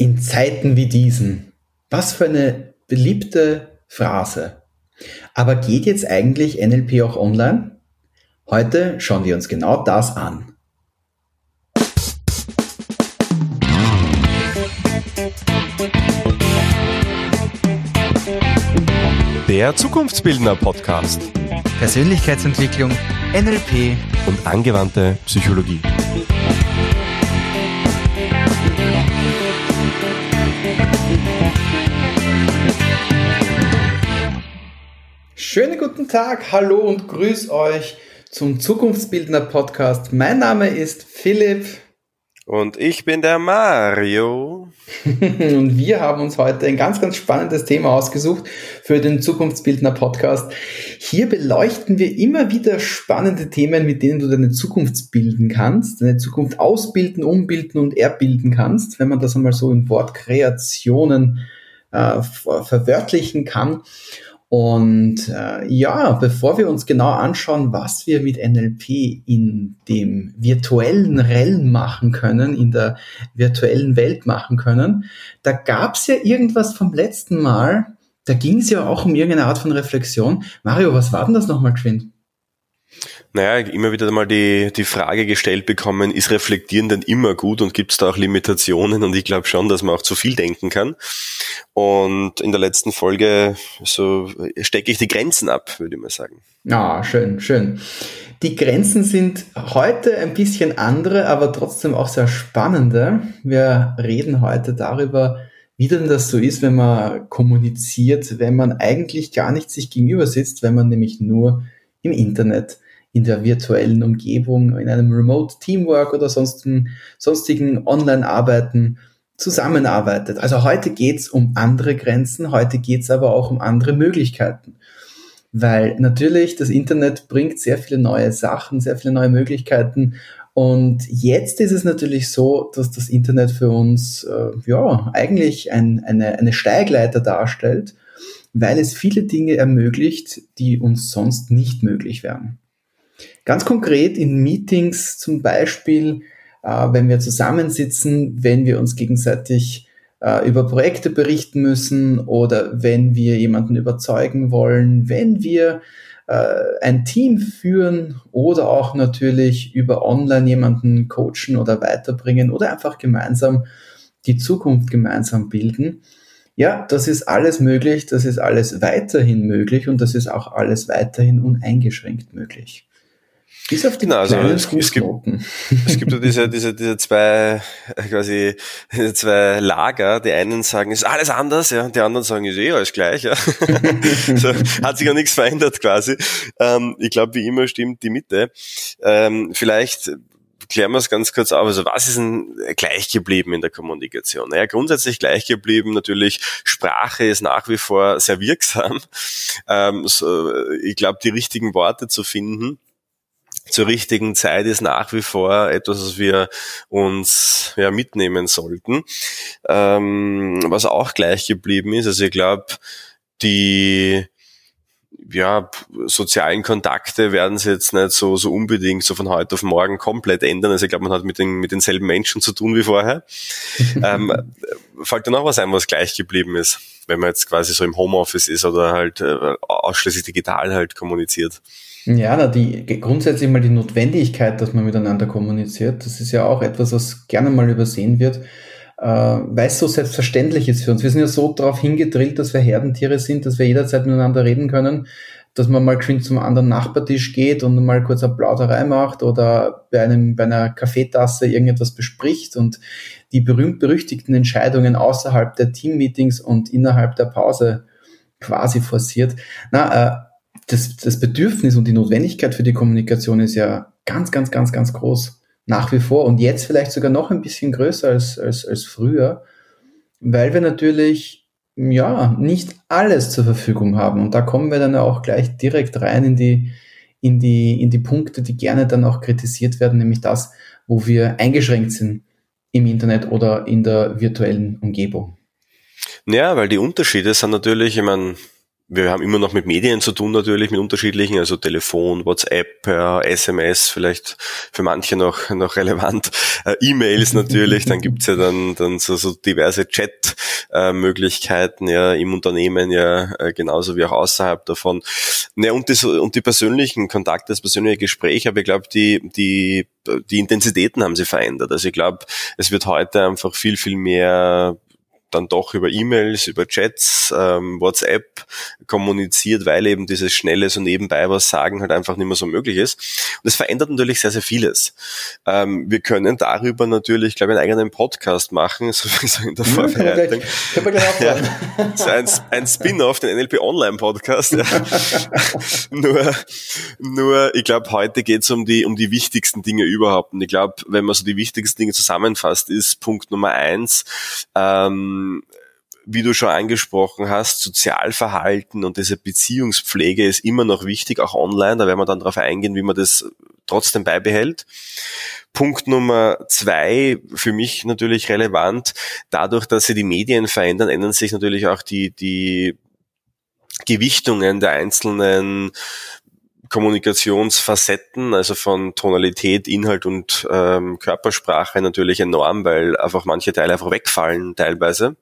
In Zeiten wie diesen. Was für eine beliebte Phrase. Aber geht jetzt eigentlich NLP auch online? Heute schauen wir uns genau das an. Der Zukunftsbildner Podcast. Persönlichkeitsentwicklung, NLP und angewandte Psychologie. Schönen guten Tag, hallo und grüß euch zum Zukunftsbildner Podcast. Mein Name ist Philipp. Und ich bin der Mario. und wir haben uns heute ein ganz, ganz spannendes Thema ausgesucht für den Zukunftsbildner Podcast. Hier beleuchten wir immer wieder spannende Themen, mit denen du deine Zukunft bilden kannst, deine Zukunft ausbilden, umbilden und erbilden kannst, wenn man das einmal so in Wortkreationen äh, verwörtlichen kann. Und äh, ja, bevor wir uns genau anschauen, was wir mit NLP in dem virtuellen Realm machen können, in der virtuellen Welt machen können, da gab es ja irgendwas vom letzten Mal, da ging es ja auch um irgendeine Art von Reflexion. Mario, was war denn das nochmal geschwind? Naja, immer wieder mal die, die Frage gestellt bekommen, ist Reflektieren denn immer gut und gibt es da auch Limitationen? Und ich glaube schon, dass man auch zu viel denken kann. Und in der letzten Folge so stecke ich die Grenzen ab, würde ich mal sagen. Ah, schön, schön. Die Grenzen sind heute ein bisschen andere, aber trotzdem auch sehr spannende. Wir reden heute darüber, wie denn das so ist, wenn man kommuniziert, wenn man eigentlich gar nicht sich gegenüber sitzt, wenn man nämlich nur im Internet in der virtuellen Umgebung, in einem Remote Teamwork oder sonstigen, sonstigen Online-Arbeiten zusammenarbeitet. Also heute geht's um andere Grenzen, heute geht's aber auch um andere Möglichkeiten. Weil natürlich das Internet bringt sehr viele neue Sachen, sehr viele neue Möglichkeiten. Und jetzt ist es natürlich so, dass das Internet für uns äh, ja eigentlich ein, eine, eine Steigleiter darstellt, weil es viele Dinge ermöglicht, die uns sonst nicht möglich wären. Ganz konkret in Meetings zum Beispiel, äh, wenn wir zusammensitzen, wenn wir uns gegenseitig äh, über Projekte berichten müssen oder wenn wir jemanden überzeugen wollen, wenn wir äh, ein Team führen oder auch natürlich über Online jemanden coachen oder weiterbringen oder einfach gemeinsam die Zukunft gemeinsam bilden. Ja, das ist alles möglich, das ist alles weiterhin möglich und das ist auch alles weiterhin uneingeschränkt möglich. Bis auf die genau, also es, es, gibt, es gibt ja diese, diese, diese zwei, äh, quasi, zwei Lager. Die einen sagen, ist alles anders, ja, und die anderen sagen, ist eh alles gleich, ja. so, hat sich ja nichts verändert quasi. Ähm, ich glaube, wie immer stimmt die Mitte. Ähm, vielleicht klären wir es ganz kurz auf. Also was ist denn gleich geblieben in der Kommunikation? Naja, grundsätzlich gleich geblieben natürlich, Sprache ist nach wie vor sehr wirksam. Ähm, so, ich glaube, die richtigen Worte zu finden zur richtigen Zeit ist nach wie vor etwas, was wir uns ja, mitnehmen sollten. Ähm, was auch gleich geblieben ist, also ich glaube, die ja, sozialen Kontakte werden sie jetzt nicht so, so unbedingt so von heute auf morgen komplett ändern. Also ich glaube, man hat mit, den, mit denselben Menschen zu tun wie vorher. ähm, fällt dir noch was ein, was gleich geblieben ist, wenn man jetzt quasi so im Homeoffice ist oder halt äh, ausschließlich digital halt kommuniziert? Ja, na, die, grundsätzlich mal die Notwendigkeit, dass man miteinander kommuniziert, das ist ja auch etwas, was gerne mal übersehen wird, äh, weil es so selbstverständlich ist für uns. Wir sind ja so darauf hingedrillt, dass wir Herdentiere sind, dass wir jederzeit miteinander reden können, dass man mal geschwind zum anderen Nachbartisch geht und mal kurz eine Plauderei macht oder bei einem, bei einer Kaffeetasse irgendetwas bespricht und die berühmt-berüchtigten Entscheidungen außerhalb der Teammeetings und innerhalb der Pause quasi forciert. Na, äh, das, das Bedürfnis und die Notwendigkeit für die Kommunikation ist ja ganz, ganz, ganz, ganz groß nach wie vor und jetzt vielleicht sogar noch ein bisschen größer als, als, als früher, weil wir natürlich ja nicht alles zur Verfügung haben und da kommen wir dann auch gleich direkt rein in die in die in die Punkte, die gerne dann auch kritisiert werden, nämlich das, wo wir eingeschränkt sind im Internet oder in der virtuellen Umgebung. Ja, weil die Unterschiede sind natürlich, ich meine, wir haben immer noch mit Medien zu tun natürlich, mit unterschiedlichen, also Telefon, WhatsApp, SMS, vielleicht für manche noch, noch relevant, äh, E-Mails natürlich, dann gibt's ja dann, dann so, so diverse Chat-Möglichkeiten ja im Unternehmen ja äh, genauso wie auch außerhalb davon. Ja, und, das, und die persönlichen Kontakte, das persönliche Gespräch, aber ich glaube, die, die, die Intensitäten haben sich verändert. Also ich glaube, es wird heute einfach viel, viel mehr dann doch über E-Mails, über Chats, ähm, WhatsApp kommuniziert, weil eben dieses schnelle so nebenbei was sagen halt einfach nicht mehr so möglich ist. Und das verändert natürlich sehr, sehr vieles. Ähm, wir können darüber natürlich, glaube ich, einen eigenen Podcast machen, so in der Vorbereitung. Ja, so ein, ein Spin-off, den NLP Online Podcast. Ja. nur, nur, ich glaube, heute geht es um die, um die wichtigsten Dinge überhaupt. Und ich glaube, wenn man so die wichtigsten Dinge zusammenfasst, ist Punkt Nummer eins, ähm, wie du schon angesprochen hast, Sozialverhalten und diese Beziehungspflege ist immer noch wichtig, auch online. Da werden wir dann darauf eingehen, wie man das trotzdem beibehält. Punkt Nummer zwei, für mich natürlich relevant, dadurch, dass sie die Medien verändern, ändern sich natürlich auch die, die Gewichtungen der einzelnen Kommunikationsfacetten, also von Tonalität, Inhalt und ähm, Körpersprache natürlich enorm, weil einfach manche Teile einfach wegfallen teilweise.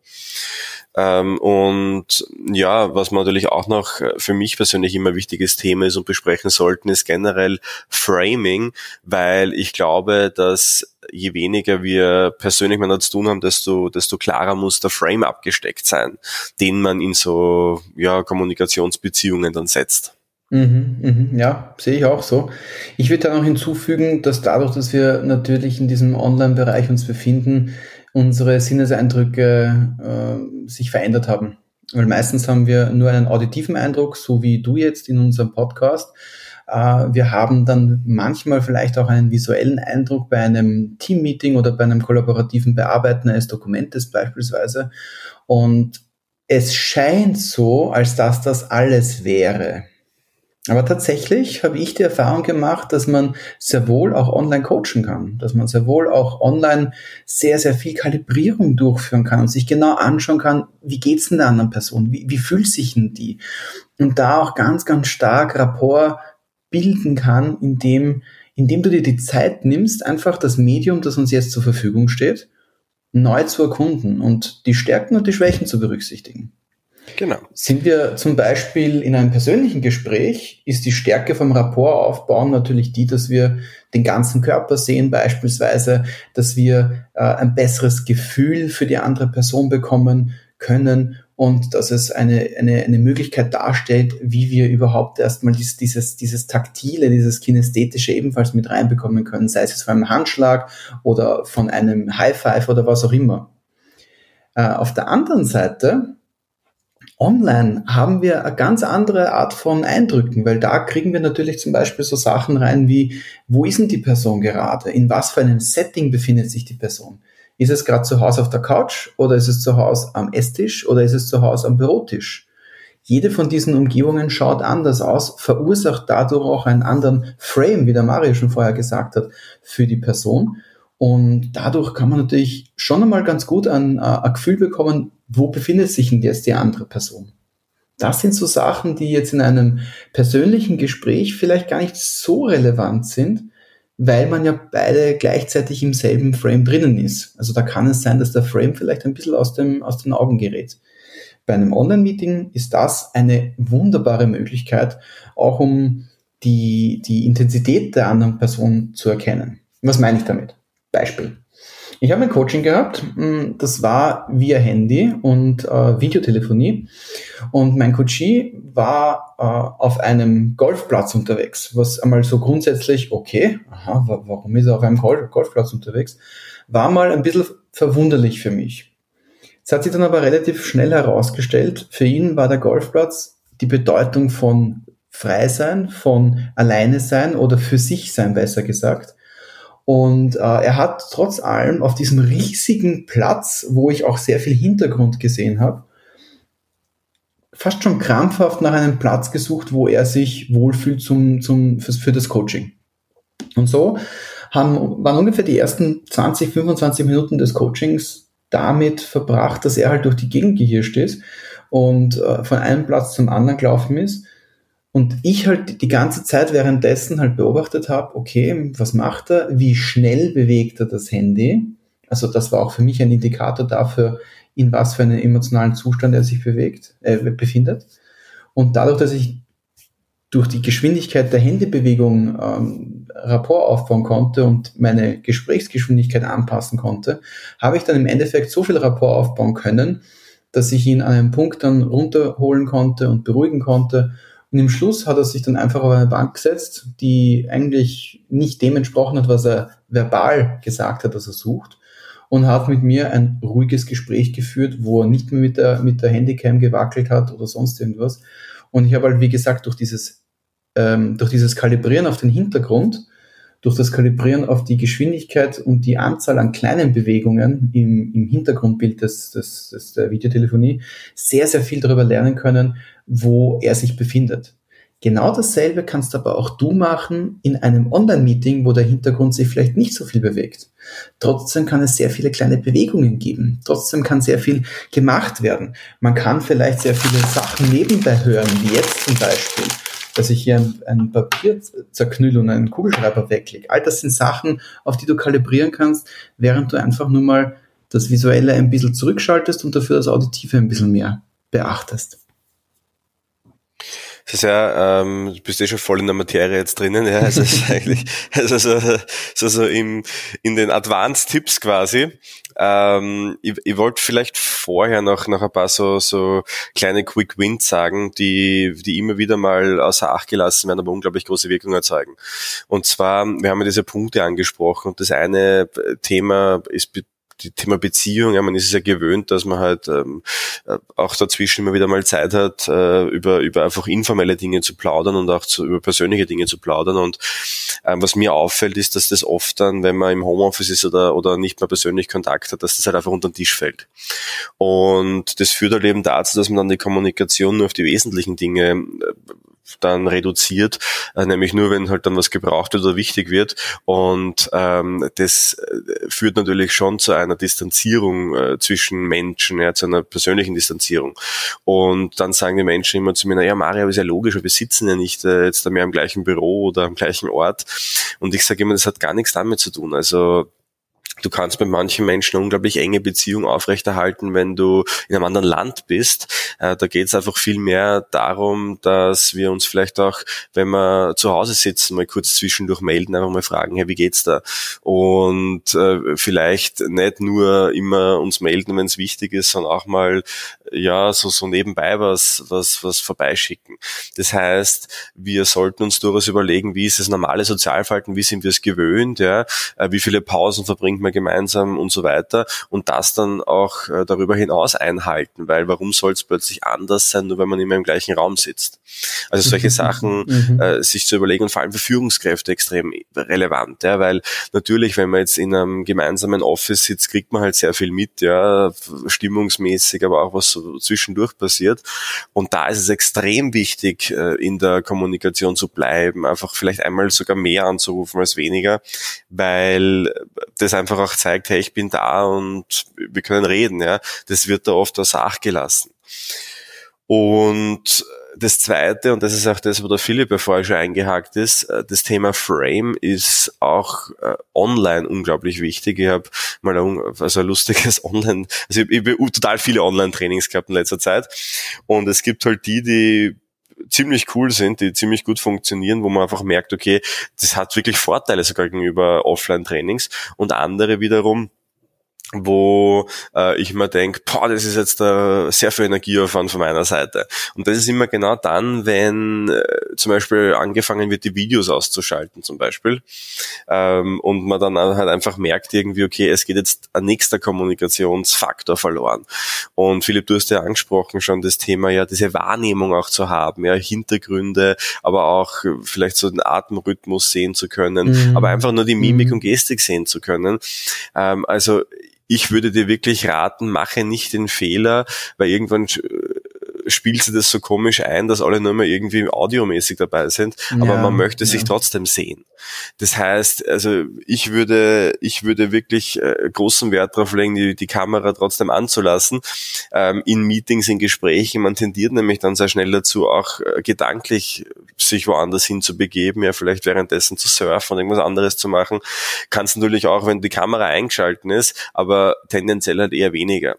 Ähm, und ja, was man natürlich auch noch für mich persönlich immer wichtiges Thema ist und besprechen sollten, ist generell Framing, weil ich glaube, dass je weniger wir persönlich miteinander zu tun haben, desto, desto klarer muss der Frame abgesteckt sein, den man in so ja, Kommunikationsbeziehungen dann setzt. Mhm, mhm, ja, sehe ich auch so. Ich würde da noch hinzufügen, dass dadurch, dass wir natürlich in diesem Online-Bereich uns befinden, unsere Sinneseindrücke äh, sich verändert haben. Weil meistens haben wir nur einen auditiven Eindruck, so wie du jetzt in unserem Podcast. Äh, wir haben dann manchmal vielleicht auch einen visuellen Eindruck bei einem Team-Meeting oder bei einem kollaborativen Bearbeiten eines Dokumentes beispielsweise. Und es scheint so, als dass das alles wäre. Aber tatsächlich habe ich die Erfahrung gemacht, dass man sehr wohl auch online coachen kann, dass man sehr wohl auch online sehr, sehr viel Kalibrierung durchführen kann und sich genau anschauen kann, wie geht's denn der anderen Person, wie, wie fühlt sich denn die? Und da auch ganz, ganz stark Rapport bilden kann, indem, indem du dir die Zeit nimmst, einfach das Medium, das uns jetzt zur Verfügung steht, neu zu erkunden und die Stärken und die Schwächen zu berücksichtigen. Genau. Sind wir zum Beispiel in einem persönlichen Gespräch, ist die Stärke vom Rapport aufbauen natürlich die, dass wir den ganzen Körper sehen beispielsweise, dass wir äh, ein besseres Gefühl für die andere Person bekommen können und dass es eine, eine, eine Möglichkeit darstellt, wie wir überhaupt erstmal dieses, dieses, dieses Taktile, dieses Kinästhetische ebenfalls mit reinbekommen können, sei es jetzt von einem Handschlag oder von einem High Five oder was auch immer. Äh, auf der anderen Seite Online haben wir eine ganz andere Art von Eindrücken, weil da kriegen wir natürlich zum Beispiel so Sachen rein wie, wo ist denn die Person gerade? In was für einem Setting befindet sich die Person? Ist es gerade zu Hause auf der Couch oder ist es zu Hause am Esstisch oder ist es zu Hause am Bürotisch? Jede von diesen Umgebungen schaut anders aus, verursacht dadurch auch einen anderen Frame, wie der Mario schon vorher gesagt hat, für die Person. Und dadurch kann man natürlich schon einmal ganz gut ein, äh, ein Gefühl bekommen, wo befindet sich denn jetzt die andere Person? Das sind so Sachen, die jetzt in einem persönlichen Gespräch vielleicht gar nicht so relevant sind, weil man ja beide gleichzeitig im selben Frame drinnen ist. Also da kann es sein, dass der Frame vielleicht ein bisschen aus, dem, aus den Augen gerät. Bei einem Online-Meeting ist das eine wunderbare Möglichkeit, auch um die, die Intensität der anderen Person zu erkennen. Was meine ich damit? Beispiel. Ich habe ein Coaching gehabt, hm, das war via Handy und äh, Videotelefonie. Und mein Coachie war äh, auf einem Golfplatz unterwegs, was einmal so grundsätzlich, okay, aha, warum ist er auf einem Golf Golfplatz unterwegs, war mal ein bisschen verwunderlich für mich. Es hat sich dann aber relativ schnell herausgestellt, für ihn war der Golfplatz die Bedeutung von frei sein, von alleine sein oder für sich sein, besser gesagt. Und äh, er hat trotz allem auf diesem riesigen Platz, wo ich auch sehr viel Hintergrund gesehen habe, fast schon krampfhaft nach einem Platz gesucht, wo er sich wohlfühlt zum, zum, für, für das Coaching. Und so haben, waren ungefähr die ersten 20, 25 Minuten des Coachings damit verbracht, dass er halt durch die Gegend gehirscht ist und äh, von einem Platz zum anderen gelaufen ist. Und ich halt die ganze Zeit währenddessen halt beobachtet habe, okay, was macht er? Wie schnell bewegt er das Handy? Also das war auch für mich ein Indikator dafür, in was für einen emotionalen Zustand er sich bewegt, äh, befindet. Und dadurch, dass ich durch die Geschwindigkeit der Handybewegung ähm, Rapport aufbauen konnte und meine Gesprächsgeschwindigkeit anpassen konnte, habe ich dann im Endeffekt so viel Rapport aufbauen können, dass ich ihn an einem Punkt dann runterholen konnte und beruhigen konnte. Und im Schluss hat er sich dann einfach auf eine Bank gesetzt, die eigentlich nicht dem entsprochen hat, was er verbal gesagt hat, was er sucht. Und hat mit mir ein ruhiges Gespräch geführt, wo er nicht mehr mit der, mit der Handycam gewackelt hat oder sonst irgendwas. Und ich habe halt, wie gesagt, durch dieses, ähm, durch dieses Kalibrieren auf den Hintergrund durch das Kalibrieren auf die Geschwindigkeit und die Anzahl an kleinen Bewegungen im, im Hintergrundbild des, des, des, der Videotelefonie sehr, sehr viel darüber lernen können, wo er sich befindet. Genau dasselbe kannst aber auch du machen in einem Online-Meeting, wo der Hintergrund sich vielleicht nicht so viel bewegt. Trotzdem kann es sehr viele kleine Bewegungen geben. Trotzdem kann sehr viel gemacht werden. Man kann vielleicht sehr viele Sachen nebenbei hören, wie jetzt zum Beispiel dass ich hier ein, ein Papier zerknülle und einen Kugelschreiber wegklicke. All das sind Sachen, auf die du kalibrieren kannst, während du einfach nur mal das Visuelle ein bisschen zurückschaltest und dafür das Auditive ein bisschen mehr beachtest. Das ist ja, ähm, du bist eh schon voll in der Materie jetzt drinnen, ja. Also es ist eigentlich, also so, so, so im, in den Advanced-Tipps quasi. Ähm, ich, ich wollte vielleicht vorher noch, noch ein paar so, so kleine Quick Wins sagen, die, die immer wieder mal außer Acht gelassen werden, aber unglaublich große Wirkung erzeugen. Und zwar, wir haben ja diese Punkte angesprochen und das eine Thema ist die Thema Beziehung, ja, man ist es ja gewöhnt, dass man halt ähm, äh, auch dazwischen immer wieder mal Zeit hat, äh, über, über einfach informelle Dinge zu plaudern und auch zu, über persönliche Dinge zu plaudern. Und ähm, was mir auffällt, ist, dass das oft dann, wenn man im Homeoffice ist oder, oder nicht mehr persönlich Kontakt hat, dass das halt einfach unter den Tisch fällt. Und das führt halt eben dazu, dass man dann die Kommunikation nur auf die wesentlichen Dinge äh, dann reduziert, äh, nämlich nur, wenn halt dann was gebraucht wird oder wichtig wird. Und ähm, das äh, führt natürlich schon zu einer Distanzierung äh, zwischen Menschen, ja, zu einer persönlichen Distanzierung. Und dann sagen die Menschen immer zu mir, naja, Mario, ist ja logisch, wir sitzen ja nicht äh, jetzt mehr im gleichen Büro oder am gleichen Ort. Und ich sage immer, das hat gar nichts damit zu tun. Also Du kannst mit manchen Menschen eine unglaublich enge Beziehung aufrechterhalten, wenn du in einem anderen Land bist. Äh, da geht es einfach viel mehr darum, dass wir uns vielleicht auch, wenn wir zu Hause sitzen, mal kurz zwischendurch melden, einfach mal fragen, hey, wie geht's da? Und äh, vielleicht nicht nur immer uns melden, wenn es wichtig ist, sondern auch mal ja so so nebenbei was was was vorbeischicken. Das heißt, wir sollten uns durchaus überlegen, wie ist das normale Sozialverhalten, wie sind wir es gewöhnt, ja, äh, wie viele Pausen verbringt man wir gemeinsam und so weiter und das dann auch äh, darüber hinaus einhalten, weil warum soll es plötzlich anders sein, nur wenn man immer im gleichen Raum sitzt? Also solche mhm. Sachen mhm. äh, sich zu überlegen und vor allem für Führungskräfte extrem relevant, ja, weil natürlich, wenn man jetzt in einem gemeinsamen Office sitzt, kriegt man halt sehr viel mit, ja, stimmungsmäßig, aber auch was so zwischendurch passiert und da ist es extrem wichtig, äh, in der Kommunikation zu bleiben, einfach vielleicht einmal sogar mehr anzurufen als weniger, weil das einfach einfach auch zeigt, hey, ich bin da und wir können reden, ja. Das wird da oft außer Acht gelassen. Und das zweite, und das ist auch das, wo der Philipp ja vorher schon eingehakt ist, äh, das Thema Frame ist auch äh, online unglaublich wichtig. Ich habe mal ein, also ein lustiges Online, also ich, ich habe total viele Online-Trainings gehabt in letzter Zeit. Und es gibt halt die, die ziemlich cool sind, die ziemlich gut funktionieren, wo man einfach merkt, okay, das hat wirklich Vorteile sogar gegenüber Offline-Trainings. Und andere wiederum, wo äh, ich mir denke, boah, das ist jetzt äh, sehr viel Energieaufwand von meiner Seite. Und das ist immer genau dann, wenn äh, zum Beispiel angefangen wird, die Videos auszuschalten zum Beispiel ähm, und man dann halt einfach merkt irgendwie, okay, es geht jetzt ein nächster Kommunikationsfaktor verloren. Und Philipp, du hast ja angesprochen schon das Thema, ja, diese Wahrnehmung auch zu haben, ja, Hintergründe, aber auch vielleicht so den Atemrhythmus sehen zu können, mhm. aber einfach nur die Mimik mhm. und Gestik sehen zu können. Ähm, also ich würde dir wirklich raten, mache nicht den Fehler, weil irgendwann spielt sie das so komisch ein, dass alle nur mehr irgendwie audiomäßig dabei sind, aber ja, man möchte sich trotzdem sehen. Das heißt, also ich würde, ich würde wirklich äh, großen Wert darauf legen, die, die Kamera trotzdem anzulassen, ähm, in Meetings, in Gesprächen. Man tendiert nämlich dann sehr schnell dazu, auch äh, gedanklich sich woanders hin zu begeben, ja, vielleicht währenddessen zu surfen und irgendwas anderes zu machen. Kannst natürlich auch, wenn die Kamera eingeschalten ist, aber tendenziell halt eher weniger.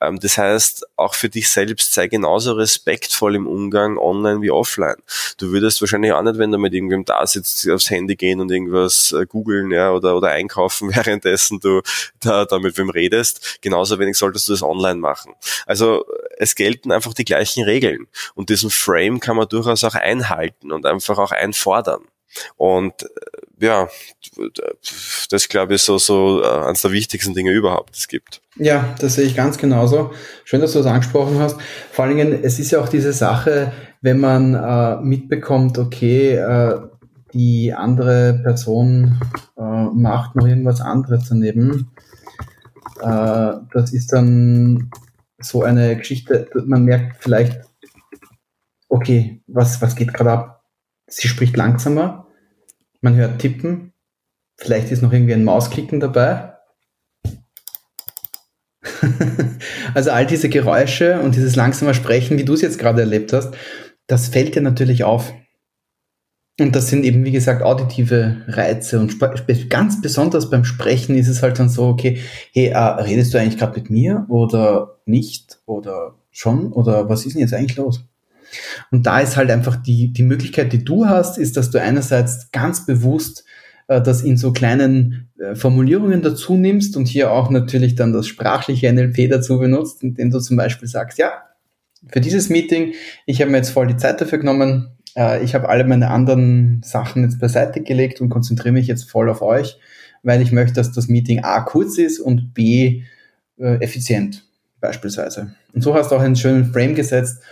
Ähm, das heißt, auch für dich selbst sei genauso respektvoll im Umgang online wie offline. Du würdest wahrscheinlich auch nicht, wenn du mit irgendwem da sitzt, aufs Handy gehen und irgendwas äh, googeln, ja, oder, oder einkaufen, währenddessen du da, da mit wem redest. Genauso wenig solltest du das online machen. Also es gelten einfach die gleichen Regeln. Und diesen Frame kann man durchaus auch einhalten und einfach auch einfordern. Und äh, ja, das glaube ich so, so äh, eines der wichtigsten Dinge überhaupt, es gibt. Ja, das sehe ich ganz genauso. Schön, dass du das angesprochen hast. Vor allen Dingen, es ist ja auch diese Sache, wenn man äh, mitbekommt, okay, äh, die andere Person äh, macht noch irgendwas anderes daneben. Äh, das ist dann so eine Geschichte, man merkt vielleicht, okay, was, was geht gerade ab? Sie spricht langsamer, man hört Tippen, vielleicht ist noch irgendwie ein Mausklicken dabei. also all diese Geräusche und dieses langsame Sprechen, wie du es jetzt gerade erlebt hast, das fällt dir natürlich auf. Und das sind eben, wie gesagt, auditive Reize. Und ganz besonders beim Sprechen ist es halt dann so, okay, hey, äh, redest du eigentlich gerade mit mir oder nicht? Oder schon? Oder was ist denn jetzt eigentlich los? Und da ist halt einfach die, die Möglichkeit, die du hast, ist, dass du einerseits ganz bewusst äh, das in so kleinen äh, Formulierungen dazu nimmst und hier auch natürlich dann das sprachliche NLP dazu benutzt, indem du zum Beispiel sagst, ja, für dieses Meeting, ich habe mir jetzt voll die Zeit dafür genommen, äh, ich habe alle meine anderen Sachen jetzt beiseite gelegt und konzentriere mich jetzt voll auf euch, weil ich möchte, dass das Meeting A kurz ist und B äh, effizient beispielsweise. Und so hast du auch einen schönen Frame gesetzt,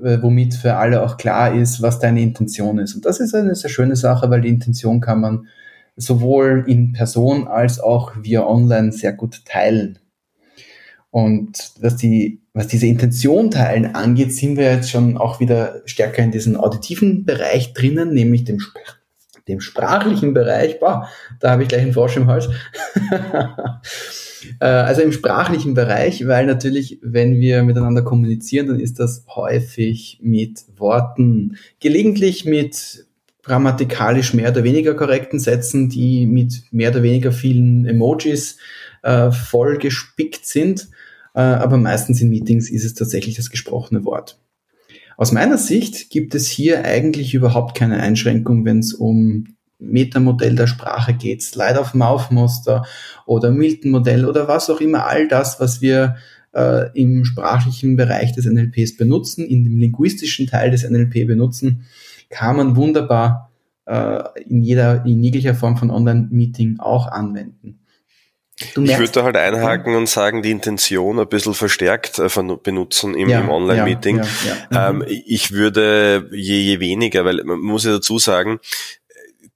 womit für alle auch klar ist, was deine Intention ist. Und das ist eine sehr schöne Sache, weil die Intention kann man sowohl in Person als auch via Online sehr gut teilen. Und was, die, was diese Intention teilen angeht, sind wir jetzt schon auch wieder stärker in diesem auditiven Bereich drinnen, nämlich dem, dem sprachlichen Bereich. Boah, da habe ich gleich einen Frosch im Hals. Äh, also im sprachlichen Bereich, weil natürlich, wenn wir miteinander kommunizieren, dann ist das häufig mit Worten, gelegentlich mit grammatikalisch mehr oder weniger korrekten Sätzen, die mit mehr oder weniger vielen Emojis äh, voll gespickt sind. Äh, aber meistens in Meetings ist es tatsächlich das gesprochene Wort. Aus meiner Sicht gibt es hier eigentlich überhaupt keine Einschränkung, wenn es um Metamodell der Sprache geht, Slide of Mouth Muster oder Milton Modell oder was auch immer, all das, was wir äh, im sprachlichen Bereich des NLPs benutzen, in dem linguistischen Teil des NLP benutzen, kann man wunderbar äh, in jeder, in jeglicher Form von Online-Meeting auch anwenden ich würde da halt einhaken und sagen, die Intention ein bisschen verstärkt äh, benutzen im, ja, im Online-Meeting. Ja, ja, mhm. ähm, ich würde je, je weniger, weil man muss ja dazu sagen,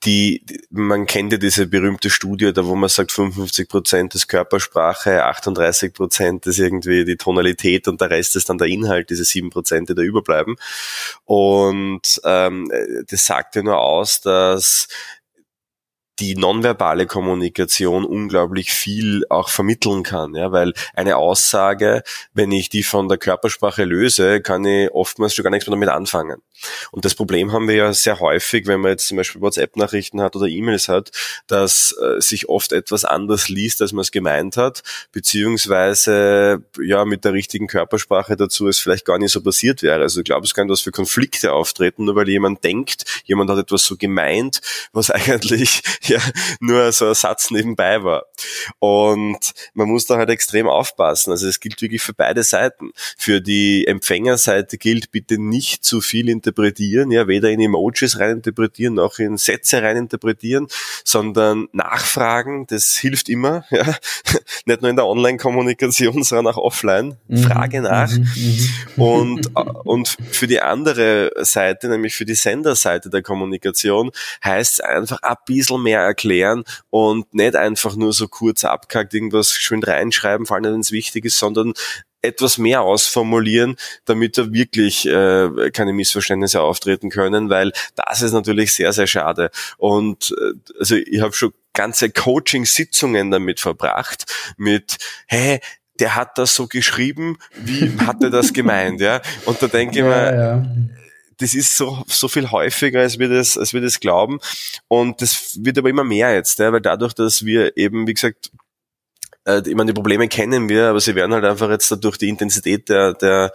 die, man kennt ja diese berühmte Studie, da wo man sagt, 55 Prozent ist Körpersprache, 38 Prozent ist irgendwie die Tonalität und der Rest ist dann der Inhalt, diese sieben Prozent, die da überbleiben. Und ähm, das sagt ja nur aus, dass die nonverbale Kommunikation unglaublich viel auch vermitteln kann, ja, weil eine Aussage, wenn ich die von der Körpersprache löse, kann ich oftmals schon gar nichts mehr damit anfangen. Und das Problem haben wir ja sehr häufig, wenn man jetzt zum Beispiel WhatsApp-Nachrichten hat oder E-Mails hat, dass äh, sich oft etwas anders liest, als man es gemeint hat, beziehungsweise ja mit der richtigen Körpersprache dazu es vielleicht gar nicht so passiert wäre. Also ich glaube, es kann was für Konflikte auftreten, nur weil jemand denkt, jemand hat etwas so gemeint, was eigentlich ja nur so ein Satz nebenbei war. Und man muss da halt extrem aufpassen. Also es gilt wirklich für beide Seiten. Für die Empfängerseite gilt bitte nicht zu viel interpretieren, ja, weder in Emojis reininterpretieren noch in Sätze reininterpretieren, sondern nachfragen, das hilft immer, ja. Nicht nur in der Online-Kommunikation, sondern auch offline. Mhm. Frage nach. Mhm. Mhm. Und, und für die andere Seite, nämlich für die Senderseite der Kommunikation, heißt es einfach ein bisschen mehr erklären und nicht einfach nur so kurz abkackt irgendwas schön reinschreiben, vor allem wenn es wichtig ist, sondern etwas mehr ausformulieren, damit da wirklich äh, keine Missverständnisse auftreten können, weil das ist natürlich sehr, sehr schade. Und äh, also ich habe schon ganze Coaching-Sitzungen damit verbracht, mit, hey, der hat das so geschrieben, wie hat er das gemeint, ja? Und da denke ich ja, mir, ja. Das ist so, so viel häufiger, als wir das, als wir das glauben. Und das wird aber immer mehr jetzt, ja? weil dadurch, dass wir eben, wie gesagt, äh, ich meine, die Probleme kennen wir, aber sie werden halt einfach jetzt durch die Intensität der, der,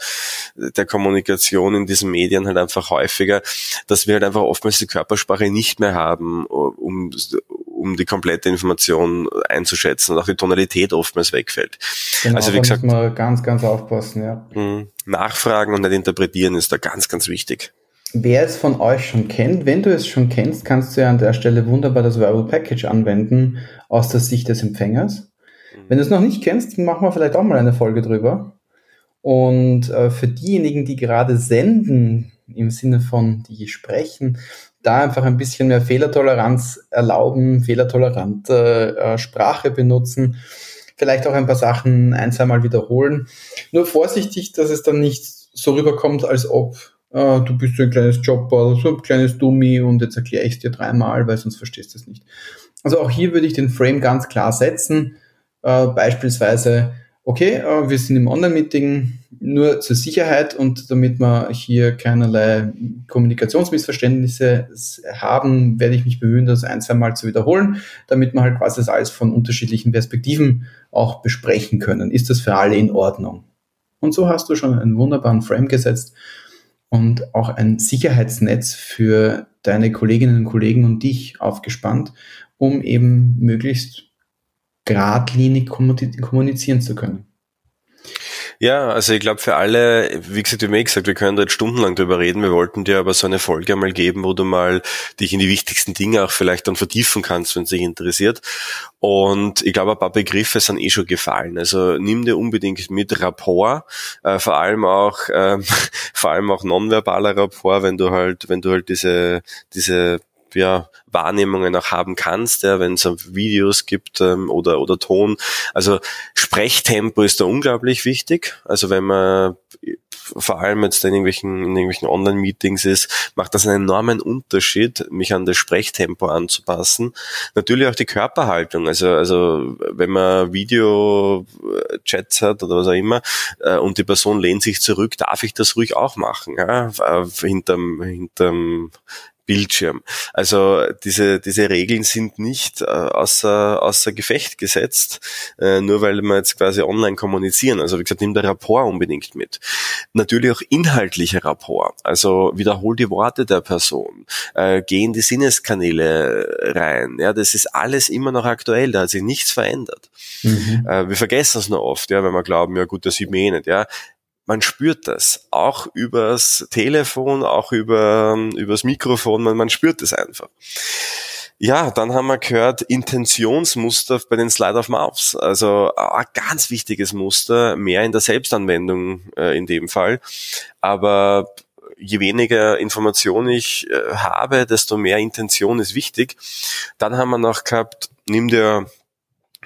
der Kommunikation in diesen Medien halt einfach häufiger, dass wir halt einfach oftmals die Körpersprache nicht mehr haben, um, um die komplette Information einzuschätzen und auch die Tonalität oftmals wegfällt. Genau, also wie gesagt, muss man ganz, ganz aufpassen, ja. Hm, nachfragen und nicht interpretieren ist da ganz, ganz wichtig. Wer es von euch schon kennt, wenn du es schon kennst, kannst du ja an der Stelle wunderbar das Verbal Package anwenden aus der Sicht des Empfängers. Wenn du es noch nicht kennst, machen wir vielleicht auch mal eine Folge drüber. Und äh, für diejenigen, die gerade senden, im Sinne von die sprechen, da einfach ein bisschen mehr Fehlertoleranz erlauben, fehlertolerante äh, Sprache benutzen, vielleicht auch ein paar Sachen ein, zweimal wiederholen. Nur vorsichtig, dass es dann nicht so rüberkommt, als ob äh, du bist so ein kleines Jobber, so ein kleines Dummy und jetzt erkläre ich es dir dreimal, weil sonst verstehst du es nicht. Also auch hier würde ich den Frame ganz klar setzen. Äh, beispielsweise, okay, äh, wir sind im Online-Meeting nur zur Sicherheit und damit wir hier keinerlei Kommunikationsmissverständnisse haben, werde ich mich bemühen, das ein, zwei Mal zu wiederholen, damit wir halt quasi das alles von unterschiedlichen Perspektiven auch besprechen können. Ist das für alle in Ordnung? Und so hast du schon einen wunderbaren Frame gesetzt und auch ein Sicherheitsnetz für deine Kolleginnen und Kollegen und dich aufgespannt, um eben möglichst geradlinig kommunizieren zu können. Ja, also ich glaube für alle, wie gesagt, wie mir gesagt, wir können da jetzt stundenlang drüber reden. Wir wollten dir aber so eine Folge einmal geben, wo du mal dich in die wichtigsten Dinge auch vielleicht dann vertiefen kannst, wenn es dich interessiert. Und ich glaube, ein paar Begriffe sind eh schon gefallen. Also nimm dir unbedingt mit Rapport, äh, vor allem auch, äh, vor allem auch nonverbaler Rapport, wenn du halt, wenn du halt diese, diese ja, Wahrnehmungen auch haben kannst, ja, wenn es Videos gibt ähm, oder, oder Ton. Also Sprechtempo ist da unglaublich wichtig. Also wenn man vor allem jetzt in irgendwelchen, in irgendwelchen Online-Meetings ist, macht das einen enormen Unterschied, mich an das Sprechtempo anzupassen. Natürlich auch die Körperhaltung. Also, also wenn man Video-Chats hat oder was auch immer äh, und die Person lehnt sich zurück, darf ich das ruhig auch machen. Ja? Äh, hinterm, hinterm Bildschirm. Also diese, diese Regeln sind nicht äh, außer, außer Gefecht gesetzt, äh, nur weil wir jetzt quasi online kommunizieren. Also wie gesagt, nimm der Rapport unbedingt mit. Natürlich auch inhaltlicher Rapport. Also wiederhol die Worte der Person, äh, geh in die Sinneskanäle rein. Ja, das ist alles immer noch aktuell, da hat sich nichts verändert. Mhm. Äh, wir vergessen es nur oft, ja, wenn wir glauben, ja gut, das sieht man eh nicht. Ja, man spürt das. Auch übers Telefon, auch über, übers Mikrofon, man, man spürt es einfach. Ja, dann haben wir gehört, Intentionsmuster bei den Slide of Mouths. Also ein ganz wichtiges Muster, mehr in der Selbstanwendung äh, in dem Fall. Aber je weniger Information ich äh, habe, desto mehr Intention ist wichtig. Dann haben wir noch gehabt, nimm dir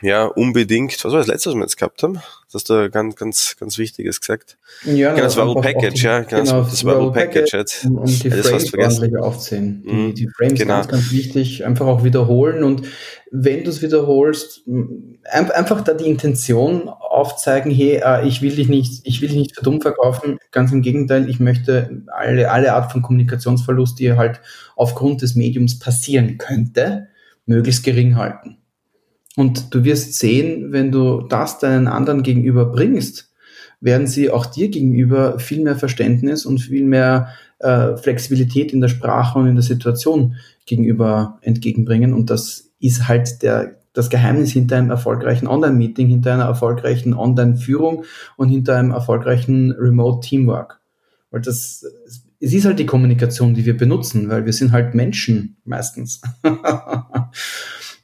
ja, unbedingt. Was war das letzte, was wir jetzt gehabt haben? Das hast du ganz, ganz, ganz Wichtiges gesagt. Ja, genau, das war Package, ja. Genau, das war Package jetzt. Und die ja, Frames ordentlich aufziehen. Die, mhm, die Frames genau. ganz, ganz wichtig. Einfach auch wiederholen und wenn du es wiederholst, einfach da die Intention aufzeigen, hey, äh, ich will dich nicht, ich will dich nicht für dumm verkaufen. Ganz im Gegenteil, ich möchte alle, alle Art von Kommunikationsverlust, die halt aufgrund des Mediums passieren könnte, möglichst gering halten. Und du wirst sehen, wenn du das deinen anderen gegenüber bringst, werden sie auch dir gegenüber viel mehr Verständnis und viel mehr äh, Flexibilität in der Sprache und in der Situation gegenüber entgegenbringen. Und das ist halt der, das Geheimnis hinter einem erfolgreichen Online-Meeting, hinter einer erfolgreichen Online-Führung und hinter einem erfolgreichen Remote-Teamwork. Weil das, es ist halt die Kommunikation, die wir benutzen, weil wir sind halt Menschen meistens.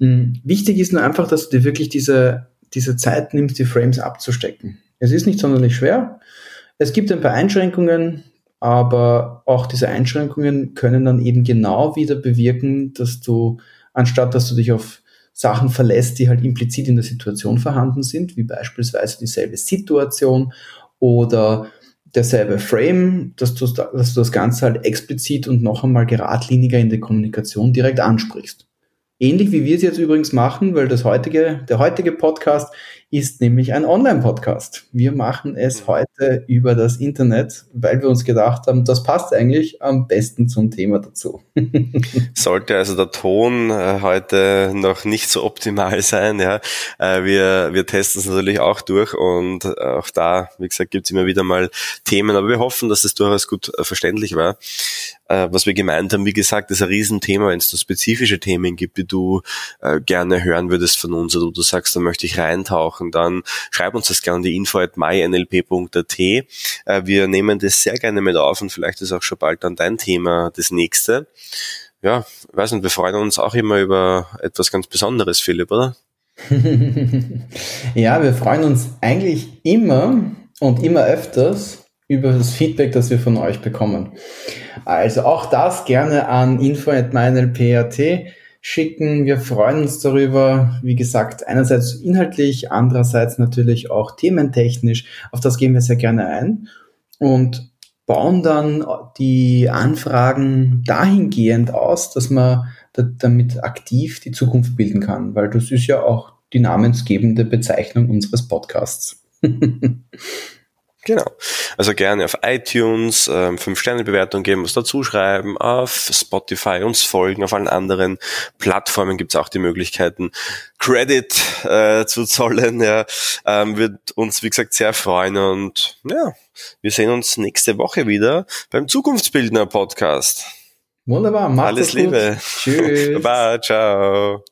Hm, wichtig ist nur einfach, dass du dir wirklich diese, diese Zeit nimmst, die Frames abzustecken. Es ist nicht sonderlich schwer. Es gibt ein paar Einschränkungen, aber auch diese Einschränkungen können dann eben genau wieder bewirken, dass du, anstatt dass du dich auf Sachen verlässt, die halt implizit in der Situation vorhanden sind, wie beispielsweise dieselbe Situation oder derselbe Frame, dass du, dass du das Ganze halt explizit und noch einmal geradliniger in der Kommunikation direkt ansprichst. Ähnlich wie wir es jetzt übrigens machen, weil das heutige, der heutige Podcast ist nämlich ein Online-Podcast. Wir machen es mhm. heute über das Internet, weil wir uns gedacht haben, das passt eigentlich am besten zum Thema dazu. Sollte also der Ton äh, heute noch nicht so optimal sein, ja. Äh, wir, wir testen es natürlich auch durch und auch da, wie gesagt, gibt es immer wieder mal Themen, aber wir hoffen, dass es durchaus gut äh, verständlich war äh, was wir gemeint haben, wie gesagt, ist ein Riesenthema, wenn es da spezifische Themen gibt, die du äh, gerne hören würdest von uns oder du sagst, da möchte ich reintauchen, dann schreib uns das gerne an die info at mynlp.at. Äh, wir nehmen das sehr gerne mit auf und vielleicht ist auch schon bald dann dein Thema das nächste. Ja, weiß nicht, wir freuen uns auch immer über etwas ganz Besonderes, Philipp, oder? ja, wir freuen uns eigentlich immer und immer öfters über das Feedback, das wir von euch bekommen. Also auch das gerne an info.meinlp.at schicken. Wir freuen uns darüber. Wie gesagt, einerseits inhaltlich, andererseits natürlich auch thementechnisch. Auf das gehen wir sehr gerne ein und bauen dann die Anfragen dahingehend aus, dass man damit aktiv die Zukunft bilden kann, weil das ist ja auch die namensgebende Bezeichnung unseres Podcasts. Genau. Also gerne auf iTunes ähm, 5-Sterne-Bewertung geben, was dazu schreiben, auf Spotify uns folgen, auf allen anderen Plattformen gibt's auch die Möglichkeiten, Credit äh, zu zollen. Ja, ähm, wird uns, wie gesagt, sehr freuen und ja, wir sehen uns nächste Woche wieder beim Zukunftsbildner Podcast. Wunderbar, macht's Alles Liebe. Tschüss. Baba, ciao.